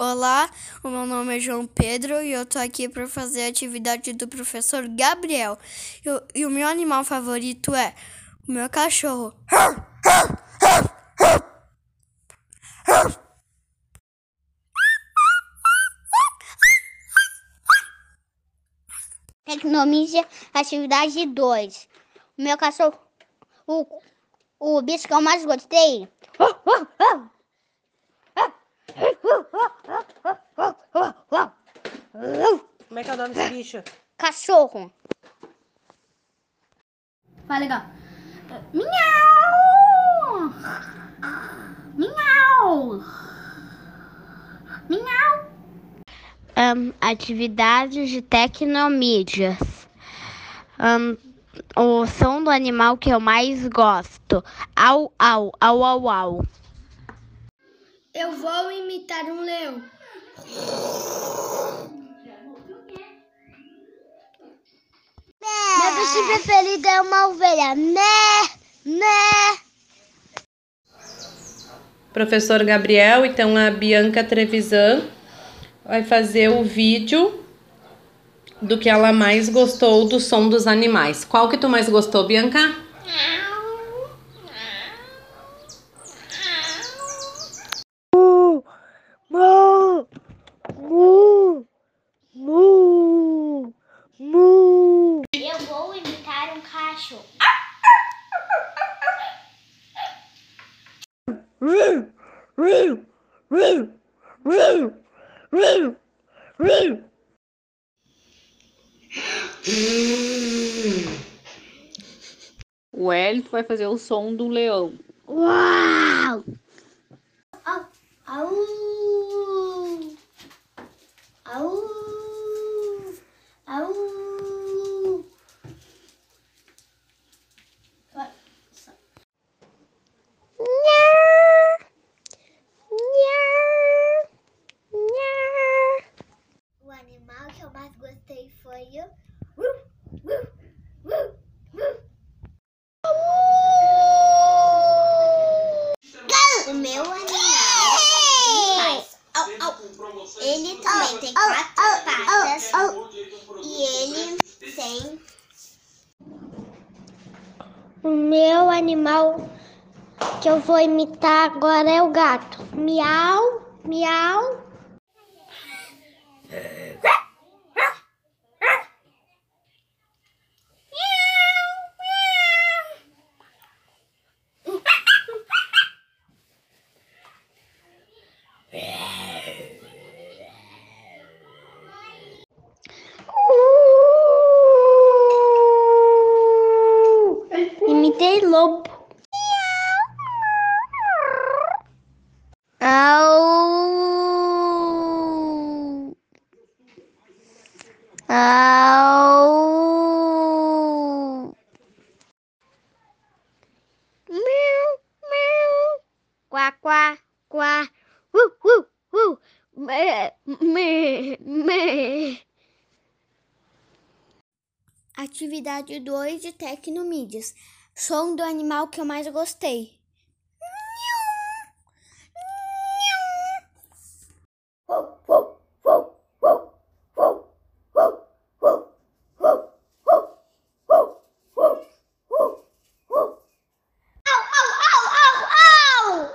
Olá, o meu nome é João Pedro e eu tô aqui para fazer a atividade do professor Gabriel. E, e o meu animal favorito é o meu cachorro. Tecnomídia, atividade 2. O meu cachorro, o, o bicho que eu mais gostei. Como é que é o nome desse bicho? Cachorro. Fala legal. Miau! Miau! Miau! Um, atividades de tecnomídias. Um, o som do animal que eu mais gosto. Au, au, au, au, au. Eu vou imitar um leão. Bicho preferido é uma ovelha. Né, né. Professor Gabriel, então a Bianca Trevisan vai fazer o vídeo do que ela mais gostou do som dos animais. Qual que tu mais gostou, Bianca? Eu vou imitar um cachorro. O Wellington vai fazer o som do leão. Uau! Au! Au! Au! Au! O animal que eu mais gostei foi o. O meu animal faz au, au. Ele também tem quatro patas e ele tem. O meu animal que eu vou imitar agora é o gato. Miau, miau. Imitei lobo. Au. Au. Miau, miau. Quá, quá, quá. Uh, uh, uh. Mê, mê, mê. Atividade 2 de Tecnomídias. Som do animal que eu mais gostei.